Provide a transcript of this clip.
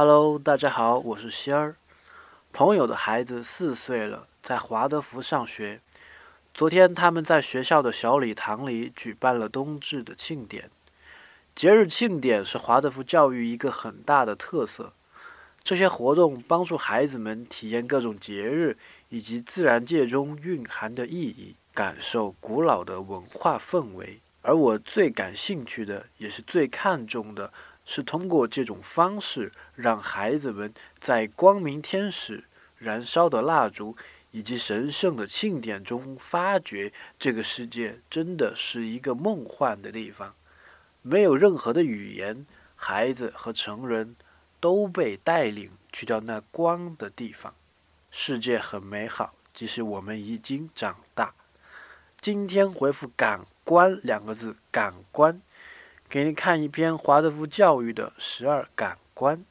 Hello，大家好，我是仙儿。朋友的孩子四岁了，在华德福上学。昨天他们在学校的小礼堂里举办了冬至的庆典。节日庆典是华德福教育一个很大的特色。这些活动帮助孩子们体验各种节日以及自然界中蕴含的意义，感受古老的文化氛围。而我最感兴趣的，也是最看重的。是通过这种方式，让孩子们在光明天使燃烧的蜡烛以及神圣的庆典中，发觉这个世界真的是一个梦幻的地方。没有任何的语言，孩子和成人都被带领去到那光的地方。世界很美好，即使我们已经长大。今天回复“感官”两个字，感官。给你看一篇华德福教育的十二感官。